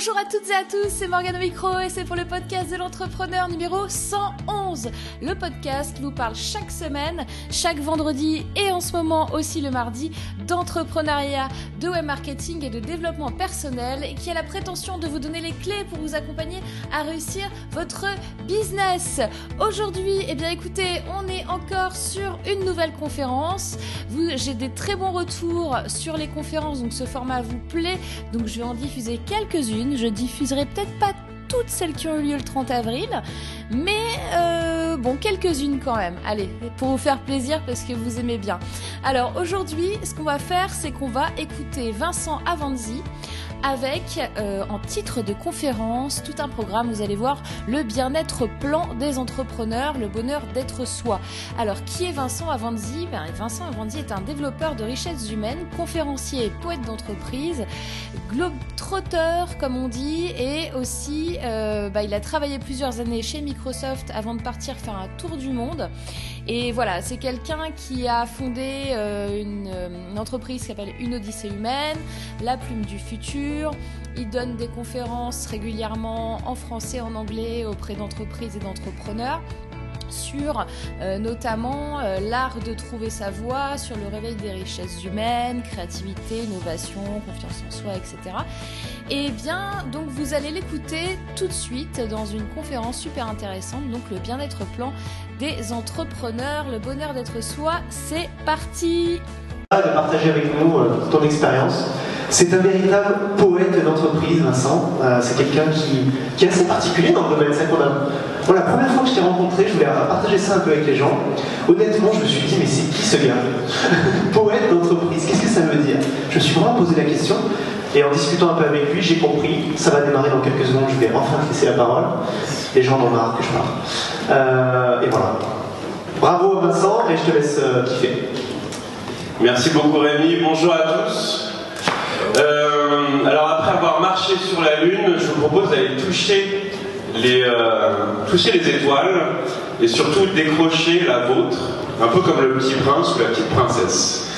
Bonjour à toutes et à tous, c'est Morgane Micro et c'est pour le podcast de l'entrepreneur numéro 111. Le podcast qui vous parle chaque semaine, chaque vendredi et en ce moment aussi le mardi d'entrepreneuriat, de web marketing et de développement personnel et qui a la prétention de vous donner les clés pour vous accompagner à réussir votre business. Aujourd'hui, eh bien écoutez, on est encore sur une nouvelle conférence. J'ai des très bons retours sur les conférences, donc ce format vous plaît, donc je vais en diffuser quelques-unes. Je diffuserai peut-être pas toutes celles qui ont eu lieu le 30 avril, mais euh, bon, quelques-unes quand même. Allez, pour vous faire plaisir parce que vous aimez bien. Alors aujourd'hui, ce qu'on va faire, c'est qu'on va écouter Vincent Avanzi avec euh, en titre de conférence tout un programme, vous allez voir, le bien-être plan des entrepreneurs, le bonheur d'être soi. Alors qui est Vincent Avanzi? Ben, Vincent Avanzi est un développeur de richesses humaines, conférencier poète d'entreprise, globe-trotteur comme on dit, et aussi euh, ben, il a travaillé plusieurs années chez Microsoft avant de partir faire un tour du monde. Et voilà, c'est quelqu'un qui a fondé euh, une, une entreprise qui s'appelle Une Odyssée Humaine, La Plume du Futur, il donne des conférences régulièrement en français, en anglais auprès d'entreprises et d'entrepreneurs sur euh, notamment euh, l'art de trouver sa voie, sur le réveil des richesses humaines, créativité, innovation, confiance en soi, etc. Et bien, donc vous allez l'écouter tout de suite dans une conférence super intéressante, donc le bien-être plan des entrepreneurs, le bonheur d'être soi, c'est parti de partager avec nous euh, ton expérience. C'est un véritable poète d'entreprise, Vincent. Euh, c'est quelqu'un qui, qui, est assez particulier dans le domaine. C'est a... la première fois que je t'ai rencontré, je voulais partager ça un peu avec les gens. Honnêtement, je me suis dit, mais c'est qui ce gars Poète d'entreprise, qu'est-ce que ça veut dire Je me suis vraiment posé la question. Et en discutant un peu avec lui, j'ai compris. Ça va démarrer dans quelques secondes, je vais enfin laisser la parole. Les gens en marre que je parle. Euh, et voilà. Bravo Vincent, et je te laisse kiffer. Merci beaucoup Rémi, bonjour à tous. Euh, alors après avoir marché sur la Lune, je vous propose d'aller toucher les, euh, toucher les étoiles et surtout décrocher la vôtre, un peu comme le petit prince ou la petite princesse.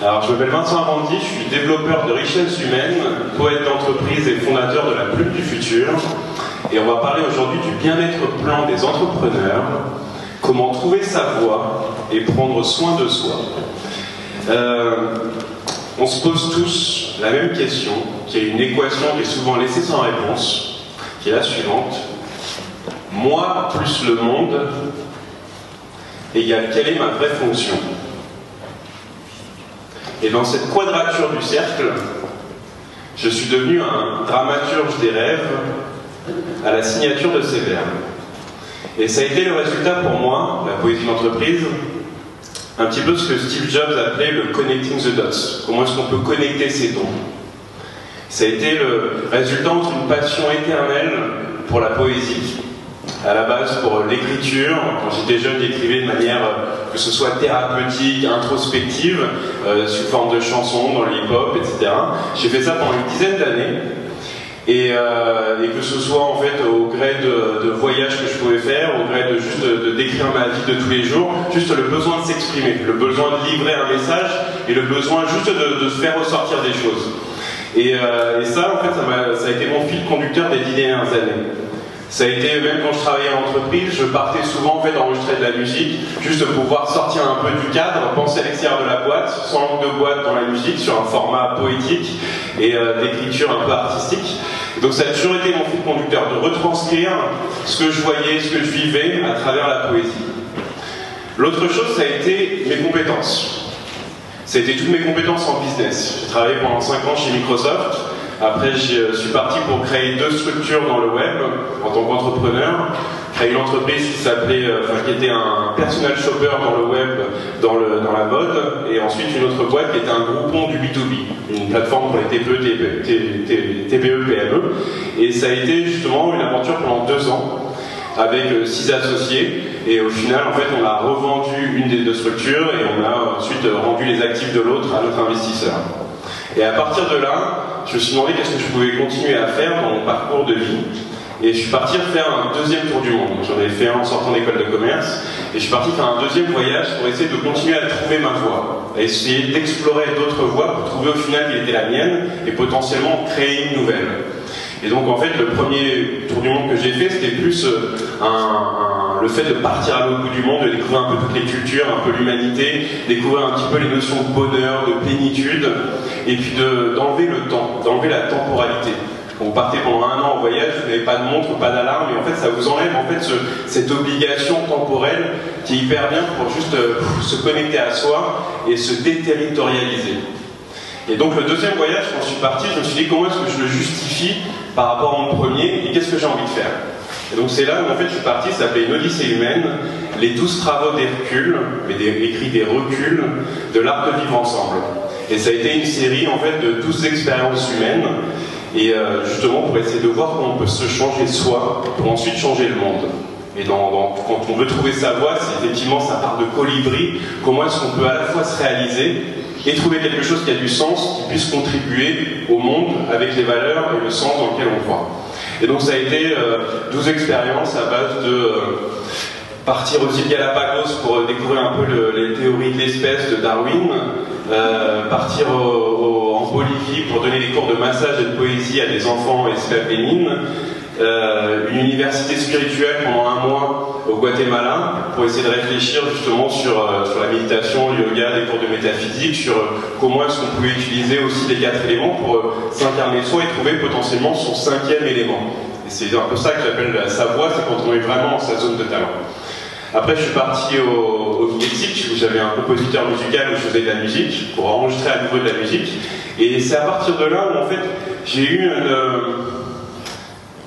Alors je m'appelle Vincent Arandi, je suis développeur de richesses humaines, poète d'entreprise et fondateur de la Plume du futur. Et on va parler aujourd'hui du bien-être plan des entrepreneurs, comment trouver sa voie et prendre soin de soi. Euh, on se pose tous la même question, qui est une équation qui est souvent laissée sans réponse, qui est la suivante. Moi plus le monde égale quelle est ma vraie fonction? Et dans cette quadrature du cercle, je suis devenu un dramaturge des rêves à la signature de ces vers. Et ça a été le résultat pour moi, la poésie d'entreprise, un petit peu ce que Steve Jobs appelait le connecting the dots. Comment est-ce qu'on peut connecter ces dons Ça a été le résultat d'une passion éternelle pour la poésie. À la base pour l'écriture, quand j'étais jeune, j'écrivais de manière euh, que ce soit thérapeutique, introspective, euh, sous forme de chansons, dans le hip-hop, etc. J'ai fait ça pendant une dizaine d'années. Euh, et, que ce soit en fait au gré de, voyages que je pouvais faire, au gré de juste de, décrire ma vie de tous les jours, juste le besoin de s'exprimer, le besoin de livrer un message et le besoin juste de, se faire ressortir des choses. Et, euh, ça, en fait, ça, a été mon fil conducteur des dix dernières années. Ça a été, même quand je travaillais en entreprise, je partais souvent en fait d'enregistrer de la musique, juste pour pouvoir sortir un peu du cadre, penser à l'extérieur de la boîte, sans langue de boîte dans la musique, sur un format poétique et euh, d'écriture un peu artistique. Donc ça a toujours été mon fil conducteur, de retranscrire ce que je voyais, ce que je vivais à travers la poésie. L'autre chose, ça a été mes compétences. Ça a été toutes mes compétences en business. J'ai travaillé pendant 5 ans chez Microsoft. Après, je suis parti pour créer deux structures dans le web en tant qu'entrepreneur. Créer une entreprise qui s'appelait, euh, enfin, qui était un personal shopper dans le web, dans, le, dans la mode, et ensuite une autre boîte qui était un groupon du B2B, une plateforme pour les TPE, TPE, PME. Et ça a été justement une aventure pendant deux ans avec euh, six associés. Et au final, en fait, on a revendu une des deux structures et on a ensuite rendu les actifs de l'autre à notre investisseur. Et à partir de là, je me suis demandé qu'est-ce que je pouvais continuer à faire dans mon parcours de vie. Et je suis parti faire un deuxième tour du monde. J'en ai fait un en sortant d'école de commerce. Et je suis parti faire un deuxième voyage pour essayer de continuer à trouver ma voie. À essayer d'explorer d'autres voies pour trouver au final quelle était la mienne et potentiellement créer une nouvelle. Et donc en fait, le premier tour du monde que j'ai fait, c'était plus euh, le fait de partir à l'autre bout du monde, de découvrir un peu toutes les cultures, un peu l'humanité, découvrir un petit peu les notions de bonheur, de plénitude, et puis d'enlever le temps, d'enlever la temporalité. Vous partez pendant un an en voyage, vous n'avez pas de montre, pas d'alarme, et en fait ça vous enlève en fait cette obligation temporelle qui est hyper bien pour juste euh, se connecter à soi et se déterritorialiser. Et donc le deuxième voyage, quand je suis parti, je me suis dit comment est-ce que je le justifie par rapport à mon premier et qu'est-ce que j'ai envie de faire? Et donc c'est là où en fait je suis parti, ça s'appelait Une Odyssée humaine, les douze travaux d'Hercule, mais des, écrit des reculs de l'art de vivre ensemble. Et ça a été une série en fait de 12 expériences humaines, et euh, justement pour essayer de voir comment on peut se changer soi pour ensuite changer le monde. Et quand on veut trouver sa voie, c'est effectivement sa part de colibri, comment est-ce qu'on peut à la fois se réaliser et trouver quelque chose qui a du sens, qui puisse contribuer au monde avec les valeurs et le sens dans lequel on croit. Et donc ça a été 12 euh, expériences à base de euh, partir aux îles Galapagos pour découvrir un peu les théories de l'espèce de Darwin, euh, partir en Bolivie pour donner des cours de massage et de poésie à des enfants esclaves euh, une université spirituelle pendant un mois au Guatemala pour essayer de réfléchir justement sur, euh, la méditation, le yoga, des cours de métaphysique, sur euh, comment est-ce qu'on pouvait utiliser aussi les quatre éléments pour s'incarner soi et trouver potentiellement son cinquième élément. Et c'est un peu ça que j'appelle sa voix, c'est quand on est vraiment dans sa zone de talent. Après, je suis parti au, au Mexique où j'avais un compositeur musical où je faisais de la musique pour enregistrer à nouveau de la musique. Et c'est à partir de là où en fait j'ai eu une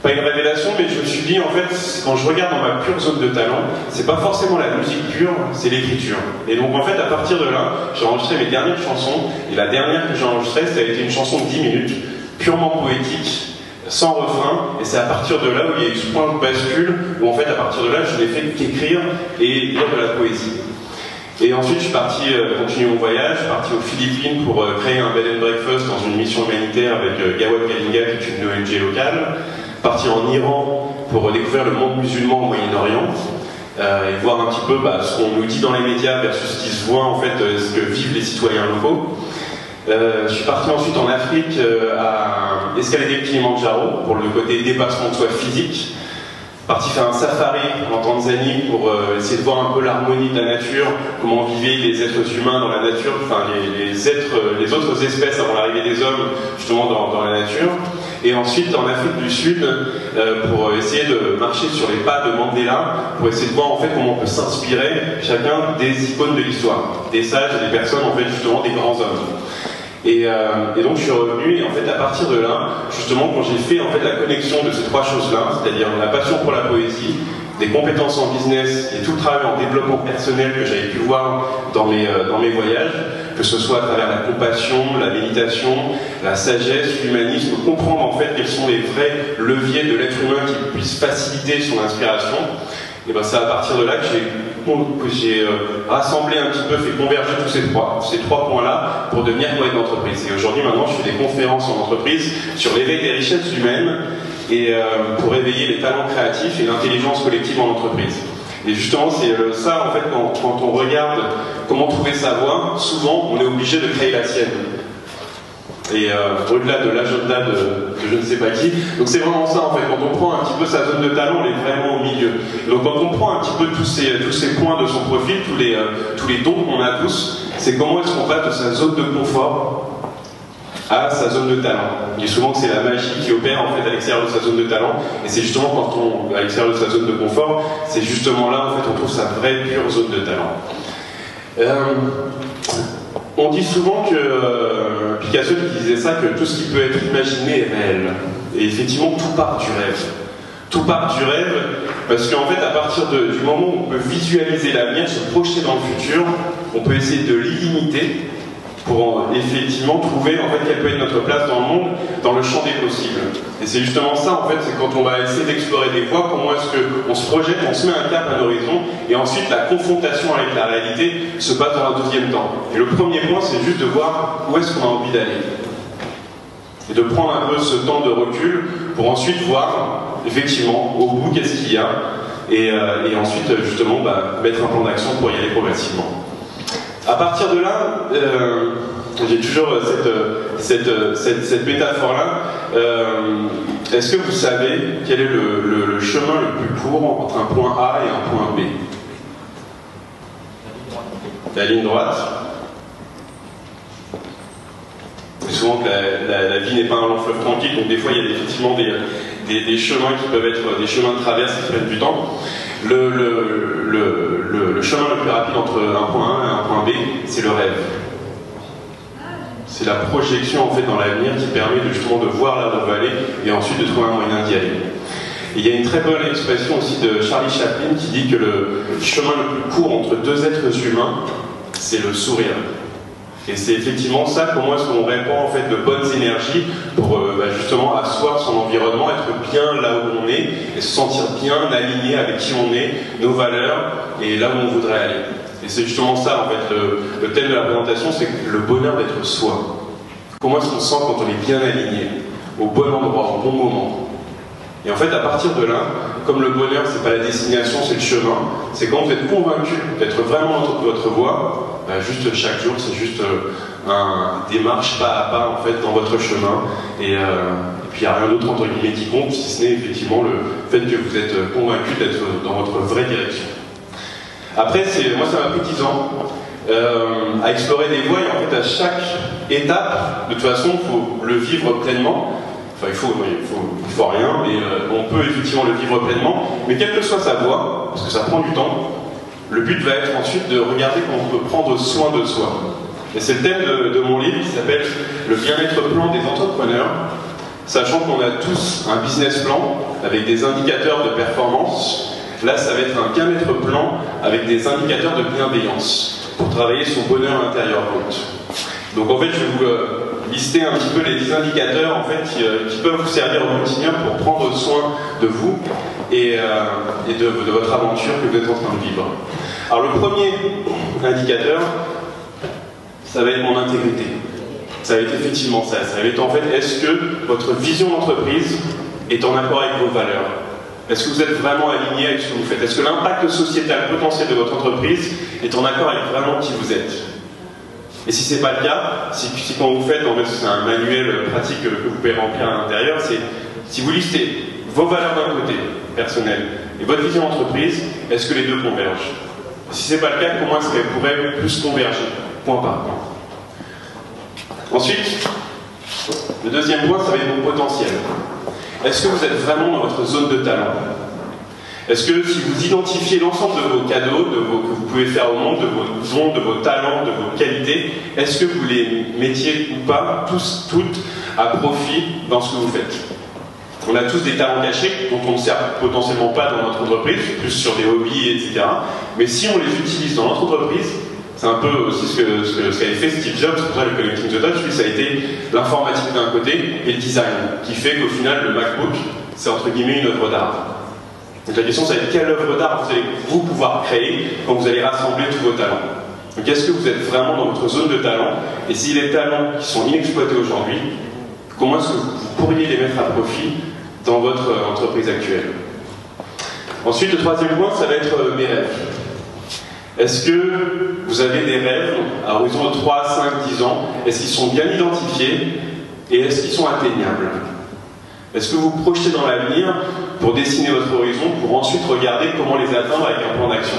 pas une révélation, mais je me suis dit, en fait, quand je regarde dans ma pure zone de talent, c'est pas forcément la musique pure, c'est l'écriture. Et donc, en fait, à partir de là, j'ai enregistré mes dernières chansons, et la dernière que j'ai enregistrée, ça a été une chanson de 10 minutes, purement poétique, sans refrain, et c'est à partir de là où il y a eu ce point de bascule, où en fait, à partir de là, je n'ai fait qu'écrire et lire de la poésie. Et ensuite, je suis parti euh, continuer mon voyage, je suis parti aux Philippines pour euh, créer un bed and breakfast dans une mission humanitaire avec euh, Gawad Kalinga, qui est une ONG locale parti en Iran pour découvrir le monde musulman au Moyen-Orient. Euh, et voir un petit peu bah, ce qu'on nous dit dans les médias versus ce qui se voit en fait, ce que vivent les citoyens locaux. Euh, je suis parti ensuite en Afrique à escalader le Kilimanjaro pour le côté dépassement de soi physique. Parti faire un safari en Tanzanie pour essayer de voir un peu l'harmonie de la nature, comment vivaient les êtres humains dans la nature, enfin les, êtres, les autres espèces avant l'arrivée des hommes justement dans la nature et ensuite en Afrique du Sud euh, pour essayer de marcher sur les pas de Mandela, pour essayer de voir en fait comment on peut s'inspirer chacun des icônes de l'histoire, des sages des personnes en fait justement des grands hommes. Et, euh, et, donc je suis revenu et en fait à partir de là, justement quand j'ai fait la connexion de ces trois choses-là, c'est-à-dire la passion pour la poésie, des compétences en business et tout le travail en développement personnel que j'avais pu voir dans mes, euh, dans mes voyages, que ce soit à travers la compassion, la méditation, la sagesse, l'humanisme, comprendre en fait quels sont les vrais leviers de l'être humain qui puissent faciliter son inspiration. Et ben c'est à partir de là que j'ai euh, rassemblé un petit peu, fait converger tous ces trois, ces trois points-là pour devenir poète d'entreprise. Et aujourd'hui, maintenant, je fais des conférences en entreprise sur l'éveil des richesses humaines et euh, pour éveiller les talents créatifs et l'intelligence collective en entreprise. Et justement, c'est euh, ça, en fait, quand, quand, on regarde comment trouver sa voie, souvent, on est obligé de créer la sienne. Et euh, au-delà de l'agenda de, je ne sais pas qui. Donc c'est vraiment ça, en fait. Quand on prend un petit peu sa zone de talent, on est vraiment au milieu. Donc quand on prend un petit peu tous ces, tous ces points de son profil, tous les, tous les dons qu'on a tous, c'est comment est-ce qu'on passe de sa zone de confort à sa zone de talent. Il dit souvent que c'est la magie qui opère en fait à l'extérieur de sa zone de talent, et c'est justement quand on à l'extérieur de sa zone de confort, c'est justement là en fait on trouve sa vraie pure zone de talent. Euh, on dit souvent que euh, Picasso qui disait ça, que tout ce qui peut être imaginé est réel. Et effectivement, tout part du rêve. Tout part du rêve, parce qu'en fait, à partir du moment où on peut visualiser l'avenir, se projeter dans le futur, on peut essayer de l'illimiter pour effectivement trouver en fait quelle peut être notre place dans le monde, dans le champ des possibles. Et c'est justement ça en fait, c'est quand on va essayer d'explorer des voies, comment est-ce qu'on se projette, on se met un cap à l'horizon, et ensuite la confrontation avec la réalité se passe dans un deuxième temps. Et le premier point, c'est juste de voir où est-ce qu'on a envie d'aller. Et de prendre un peu ce temps de recul pour ensuite voir effectivement au bout qu'est-ce qu'il y a, et, euh, ensuite justement bah, mettre un plan d'action pour y aller progressivement. À partir de là, euh, J'ai toujours cette, cette, cette, métaphore-là. Est-ce que vous savez quel est le, chemin le plus court entre un point A et un point B? La ligne droite. souvent que la, vie n'est pas un long fleuve tranquille, donc des fois il y a effectivement des, des, chemins qui peuvent être des chemins de traverse qui prennent du temps. Le, le, le, chemin le plus rapide entre un point A et un point B, c'est le rêve. C'est la projection en fait dans l'avenir qui permet justement de voir là où on veut aller et ensuite de trouver un moyen d'y aller. il y a une très bonne expression aussi de Charlie Chaplin qui dit que le chemin le plus court entre deux êtres humains, c'est le sourire. Et c'est effectivement ça, comment est-ce qu'on répand en fait de bonnes énergies pour euh, bah, justement asseoir son environnement, être bien là où on est et se sentir bien aligné avec qui on est, nos valeurs et là où on voudrait aller. Et c'est justement ça en fait le, thème de la présentation, c'est le bonheur d'être soi. Comment est-ce qu'on se sent quand on est bien aligné, au bon endroit, au bon moment Et en fait, à partir de là, comme le bonheur, c'est pas la destination, c'est le chemin, c'est quand vous êtes convaincu d'être vraiment dans votre voie, bah, juste chaque jour, c'est juste euh, un démarche pas à pas en fait dans votre chemin. Et, euh, puis il n'y a rien d'autre entre guillemets qui compte, si ce n'est effectivement le fait que vous êtes convaincu d'être dans votre vraie direction. Après, moi ça m'a pris 10 ans à explorer des voies et en fait à chaque étape, de toute façon, il faut le vivre pleinement. Enfin, il faut, faut, rien, mais on peut effectivement le vivre pleinement. Mais quelle que soit sa voie, parce que ça prend du temps, le but va être ensuite de regarder comment on peut prendre soin de soi. Et c'est le thème de, mon livre qui s'appelle Le bien-être plan des entrepreneurs, sachant qu'on a tous un business plan avec des indicateurs de performance. Là, ça va être un bien-être plan avec des indicateurs de bienveillance pour travailler son bonheur intérieur Donc en fait, je vais vous euh, lister un petit peu les 10 indicateurs en fait, euh, qui, peuvent vous servir au quotidien pour prendre soin de vous et, euh, de votre aventure que vous êtes en train de vivre. Alors le premier indicateur, ça va être mon intégrité. Ça va être effectivement ça. Ça va être en fait, est-ce que votre vision d'entreprise est en accord avec vos valeurs? Est-ce que vous êtes vraiment aligné avec ce que vous faites? Est-ce que l'impact sociétal potentiel de votre entreprise est en accord avec vraiment qui vous êtes? Et si ce n'est pas le cas, si, quand vous faites, en fait c'est un manuel pratique que vous pouvez remplir à l'intérieur, c'est si vous listez vos valeurs d'un côté, personnelles, et votre vision d'entreprise, est-ce que les deux convergent? Si ce n'est pas le cas, comment est-ce qu'elle pourrait plus converger? Point par point. Ensuite, le deuxième point, ça va être mon potentiel. Est-ce que vous êtes vraiment dans votre zone de talent? Est-ce que si vous identifiez l'ensemble de vos cadeaux de vos, que vous pouvez faire au monde, de vos dons, de vos talents, de vos qualités, est-ce que vous les mettiez ou pas, tous, toutes, à profit dans ce que vous faites? On a tous des talents cachés dont on ne sert potentiellement pas dans notre entreprise, plus sur des hobbies, etc. Mais si on les utilise dans notre entreprise, c'est un peu aussi ce qu'avait ce fait Steve Jobs, pour ça le Connecting the Dots, ça a été l'informatique d'un côté et le design, qui fait qu'au final, le MacBook, c'est entre guillemets une œuvre d'art. Donc la question, c'est quelle œuvre d'art vous allez vous pouvoir créer quand vous allez rassembler tous vos talents. Donc est-ce que vous êtes vraiment dans votre zone de talent Et si les talents qui sont inexploités aujourd'hui, comment est-ce que vous pourriez les mettre à profit dans votre entreprise actuelle. Ensuite, le troisième point, ça va être euh, mes rêves. Est-ce que vous avez des rêves à horizon de 3, 5, 10 ans Est-ce qu'ils sont bien identifiés et est-ce qu'ils sont atteignables Est-ce que vous projetez dans l'avenir pour dessiner votre horizon, pour ensuite regarder comment les atteindre avec un plan d'action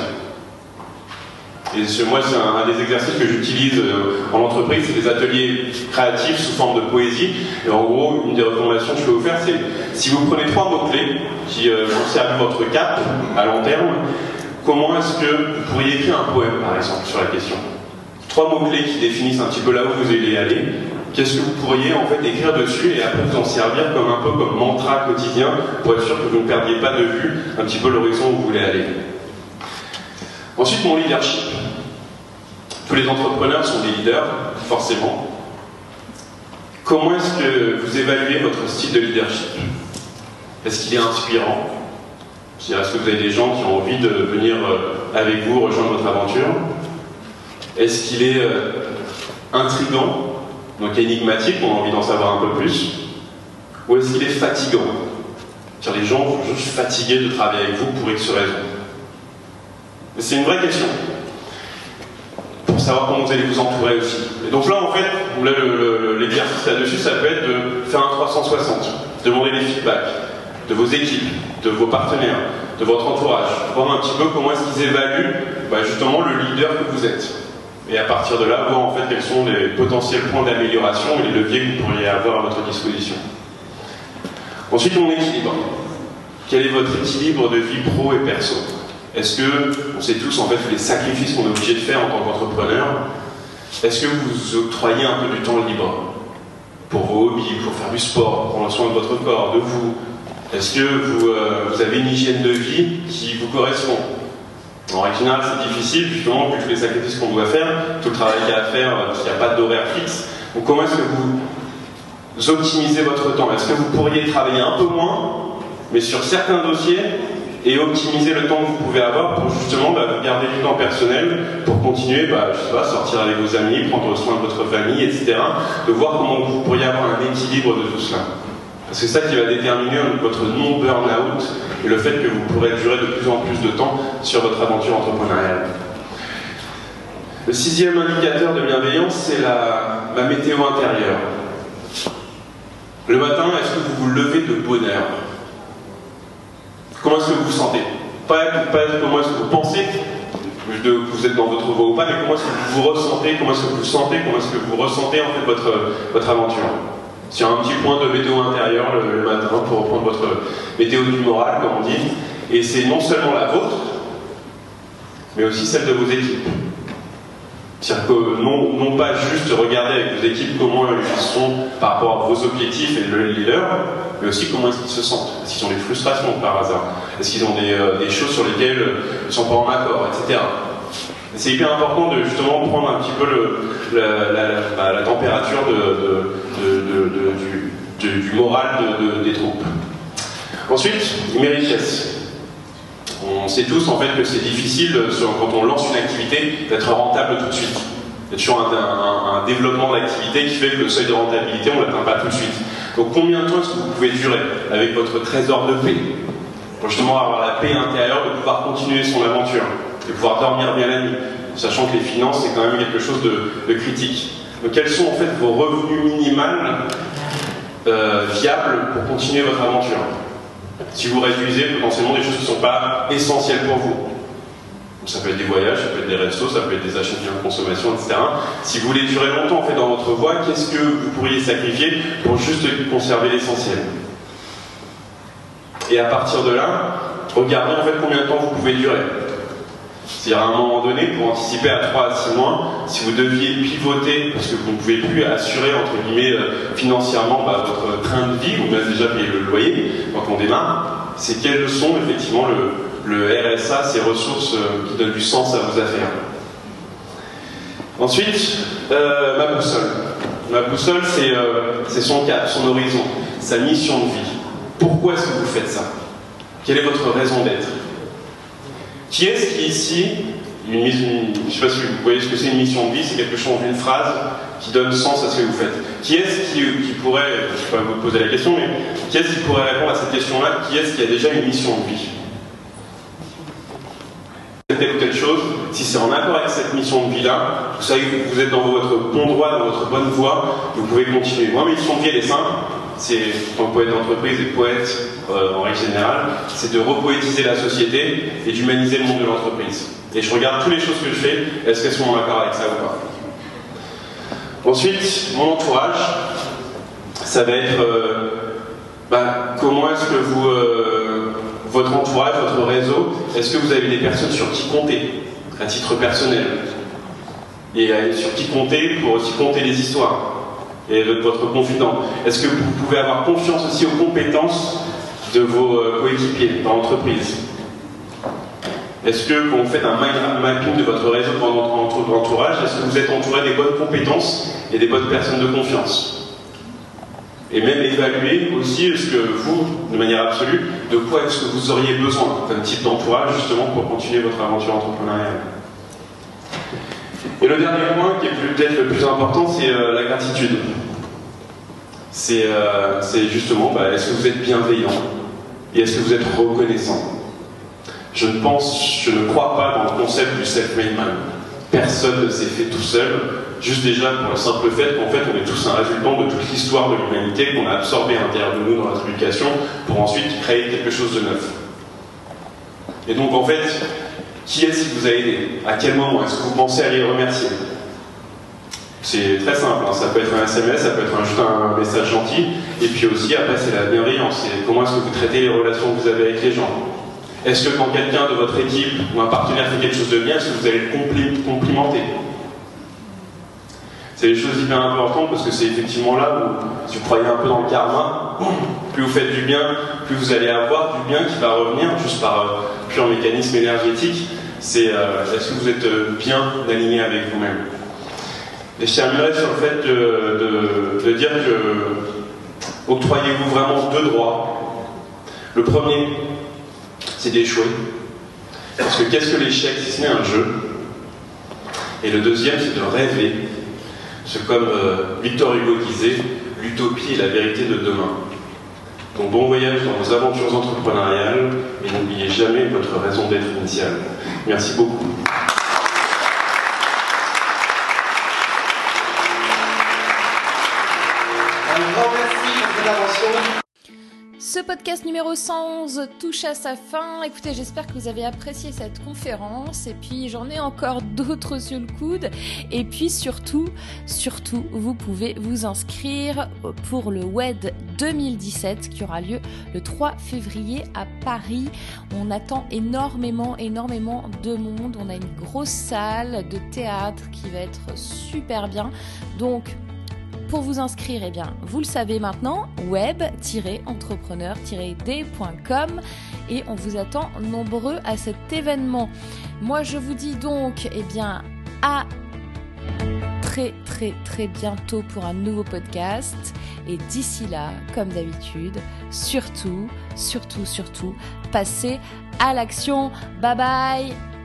et moi, c'est un, des exercices que j'utilise euh, en entreprise, c'est des ateliers créatifs sous forme de poésie. Et en gros, une des recommandations que je peux vous faire, c'est si vous prenez trois mots-clés qui euh, vont servir votre cap à long terme, comment est-ce que vous pourriez écrire un poème, par exemple, sur la question? Trois mots-clés qui définissent un petit peu là où vous allez aller. Qu'est-ce que vous pourriez en fait écrire dessus et après vous en servir comme un peu comme mantra quotidien pour être sûr que vous ne perdiez pas de vue un petit peu l'horizon où vous voulez aller? Ensuite, mon leadership. Tous les entrepreneurs sont des leaders, forcément. Comment est-ce que vous évaluez votre style de leadership? Est-ce qu'il est inspirant? Est-ce que vous avez des gens qui ont envie de venir euh, avec vous rejoindre votre aventure? Est-ce qu'il est euh, intrigant, donc énigmatique, on a envie d'en savoir un peu plus Ou est-ce qu'il est fatigant? Les gens sont juste fatigués de travailler avec vous pour X raison c'est une vraie question. Pour pour savoir comment vous allez vous entourer aussi. Et donc là, en fait, l'exercice là-dessus, ça peut être de faire un 360, demander des feedbacks de vos équipes, de vos partenaires, de votre entourage, voir un petit peu comment est-ce qu'ils évaluent bah, justement le leader que vous êtes. Et à partir de là, voir en fait quels sont les potentiels points d'amélioration et les leviers que vous pourriez avoir à votre disposition. Ensuite, mon équilibre. Quel est votre équilibre de vie pro et perso? Est-ce que, on sait tous en fait les sacrifices qu'on est obligé de faire en tant qu'entrepreneur, est-ce que vous octroyez un peu du temps libre pour vos hobbies, pour faire du sport, pour prendre soin de votre corps, de vous? Est-ce que vous, euh, vous avez une hygiène de vie qui vous correspond? En règle générale, c'est difficile, justement, vu tous les sacrifices qu'on doit faire, tout le travail qu'il y a à faire, parce qu'il n'y a pas d'horaire fixe. Donc, comment est-ce que vous optimisez votre temps? Est-ce que vous pourriez travailler un peu moins, mais sur certains dossiers, et optimiser le temps que vous pouvez avoir pour justement bah, garder du temps personnel, pour continuer, bah, je sais pas, sortir avec vos amis, prendre soin de votre famille, etc. De voir comment vous pourriez avoir un équilibre de tout cela? Parce que c'est ça qui va déterminer votre non-burn-out et le fait que vous pourrez durer de plus en plus de temps sur votre aventure entrepreneuriale. Le sixième indicateur de bienveillance, c'est la, météo intérieure. Le matin, est-ce que vous vous levez de bonheur Comment est-ce que vous vous sentez? Pas, pas comment est-ce que vous pensez? Que vous êtes dans votre voie ou pas, mais comment est-ce que vous vous ressentez, comment est-ce que vous sentez, comment est-ce que vous ressentez en fait votre aventure? Sur un petit point de météo intérieur le, matin pour reprendre votre météo du moral, comme on dit. Et c'est non seulement la vôtre, mais aussi celle de vos équipes. C'est-à-dire que non, non, pas juste regarder avec vos équipes comment ils sont par rapport à vos objectifs et les leurs, mais aussi comment est-ce se sentent. Est-ce qu'ils ont des frustrations par hasard? Est-ce qu'ils ont des, euh, des, choses sur lesquelles ils ne sont pas en accord, etc. C'est hyper important de justement prendre un petit peu le, la, température du, moral des troupes. Ensuite, mes richesses. On sait tous en fait que c'est difficile quand on lance une activité d'être rentable tout de suite. Il y a toujours un, un, un développement d'activité qui fait que le seuil de rentabilité, on ne l'atteint pas tout de suite. Donc combien de temps est-ce que vous pouvez durer avec votre trésor de paix? Pour justement avoir la paix intérieure de pouvoir continuer son aventure de pouvoir dormir bien la nuit, sachant que les finances, c'est quand même quelque chose de, critique. Donc, quels sont en fait vos revenus minimales euh, viables pour continuer votre aventure? Si vous réduisez potentiellement des choses qui ne sont pas essentielles pour vous. Ça peut être des voyages, ça peut être des restos, ça peut être des achats de biens de consommation, etc. Si vous voulez durer longtemps en fait, dans votre voie, qu'est-ce que vous pourriez sacrifier pour juste conserver l'essentiel? Et à partir de là, regardez en fait combien de temps vous pouvez durer. C'est-à-dire à un moment donné, pour anticiper à 3 à 6 mois, si vous deviez pivoter, parce que vous ne pouvez plus assurer, entre guillemets, euh, financièrement bah, votre train de vie, vous avez déjà payé le loyer quand on démarre, c'est quelles sont effectivement le, le RSA, ces ressources euh, qui donnent du sens à vos affaires. Ensuite, euh, ma boussole. Ma boussole, c'est son cap, son horizon, sa mission de vie. Pourquoi est-ce que vous faites ça? Quelle est votre raison d'être? Qui est-ce qui ici, une, je ne sais pas si vous voyez ce que c'est une mission de vie, c'est quelque chose d'une phrase qui donne sens à ce que vous faites. Qui est-ce qui, pourrait, je ne sais pas vous poser la question, mais qui est-ce qui pourrait répondre à cette question-là Qui est-ce qui a déjà une mission de vie? Telle ou telle chose, si c'est en accord avec cette mission de vie-là, vous savez que vous êtes dans votre bon droit, dans votre bonne voie, vous pouvez continuer. Moi, ma mission de vie, elle est simple, c'est, en poète d'entreprise et poète euh, en règle générale, c'est de repoétiser la société et d'humaniser le monde de l'entreprise. Et je regarde toutes les choses que je fais, est-ce qu'elles sont en accord avec ça ou pas. Ensuite, mon entourage, ça va être euh, bah, comment est-ce que vous, euh, votre entourage, votre réseau, est-ce que vous avez des personnes sur qui compter, à titre personnel? Et sur qui compter pour aussi compter les histoires et de votre confident. Est-ce que vous pouvez avoir confiance aussi aux compétences de vos euh, coéquipiers dans l'entreprise? Est-ce que quand vous faites un mapping de votre réseau de votre entourage, est-ce que vous êtes entouré des bonnes compétences et des bonnes personnes de confiance? Et même évaluer aussi, est-ce que vous, de manière absolue, de quoi est-ce que vous auriez besoin d'un type d'entourage justement pour continuer votre aventure entrepreneuriale? Et le dernier point, qui est peut-être le plus important, c'est euh, la gratitude. C'est euh, justement, bah, est-ce que vous êtes bienveillant et est-ce que vous êtes reconnaissant? Je ne pense, je ne crois pas dans le concept du self-made man. Personne ne s'est fait tout seul, juste déjà pour le simple fait qu'en fait on est tous un résultat de toute l'histoire de l'humanité qu'on a absorbé à l'intérieur de nous dans notre éducation pour ensuite créer quelque chose de neuf. Et donc en fait, qui est-ce qui vous a aidé? À quel moment? Est-ce que vous pensez à les remercier? C'est très simple, hein. ça peut être un SMS, ça peut être juste un message gentil, et puis aussi après c'est la bienveillance, c'est comment est-ce que vous traitez les relations que vous avez avec les gens. Est-ce que quand quelqu'un de votre équipe ou un partenaire fait quelque chose de bien, est-ce que vous allez le complimenter? C'est des choses hyper importantes parce que c'est effectivement là où, si vous croyez un peu dans le karma, plus vous faites du bien, plus vous allez avoir du bien qui va revenir juste par euh, pur mécanisme énergétique. C'est euh, est-ce que vous êtes euh, bien aligné avec vous-même? Et je terminerai sur le fait de, de dire que octroyez-vous vraiment deux droits. Le premier, c'est d'échouer. Parce que qu'est-ce que l'échec si ce n'est un jeu? Et le deuxième, c'est de rêver. C'est comme euh, Victor Hugo disait, l'utopie est la vérité de demain. Donc bon voyage dans vos aventures entrepreneuriales et n'oubliez jamais votre raison d'être initiale. Merci beaucoup. Ce podcast numéro 111 touche à sa fin. Écoutez, j'espère que vous avez apprécié cette conférence. Et puis, j'en ai encore d'autres sur le coude. Et puis, surtout, surtout, vous pouvez vous inscrire pour le WED 2017 qui aura lieu le 3 février à Paris. On attend énormément, énormément de monde. On a une grosse salle de théâtre qui va être super bien. Donc, pour vous inscrire, eh bien, vous le savez maintenant, web-entrepreneur-d.com et on vous attend nombreux à cet événement. Moi, je vous dis donc, eh bien, à très très très bientôt pour un nouveau podcast. Et d'ici là, comme d'habitude, surtout, surtout, surtout, passez à l'action. Bye bye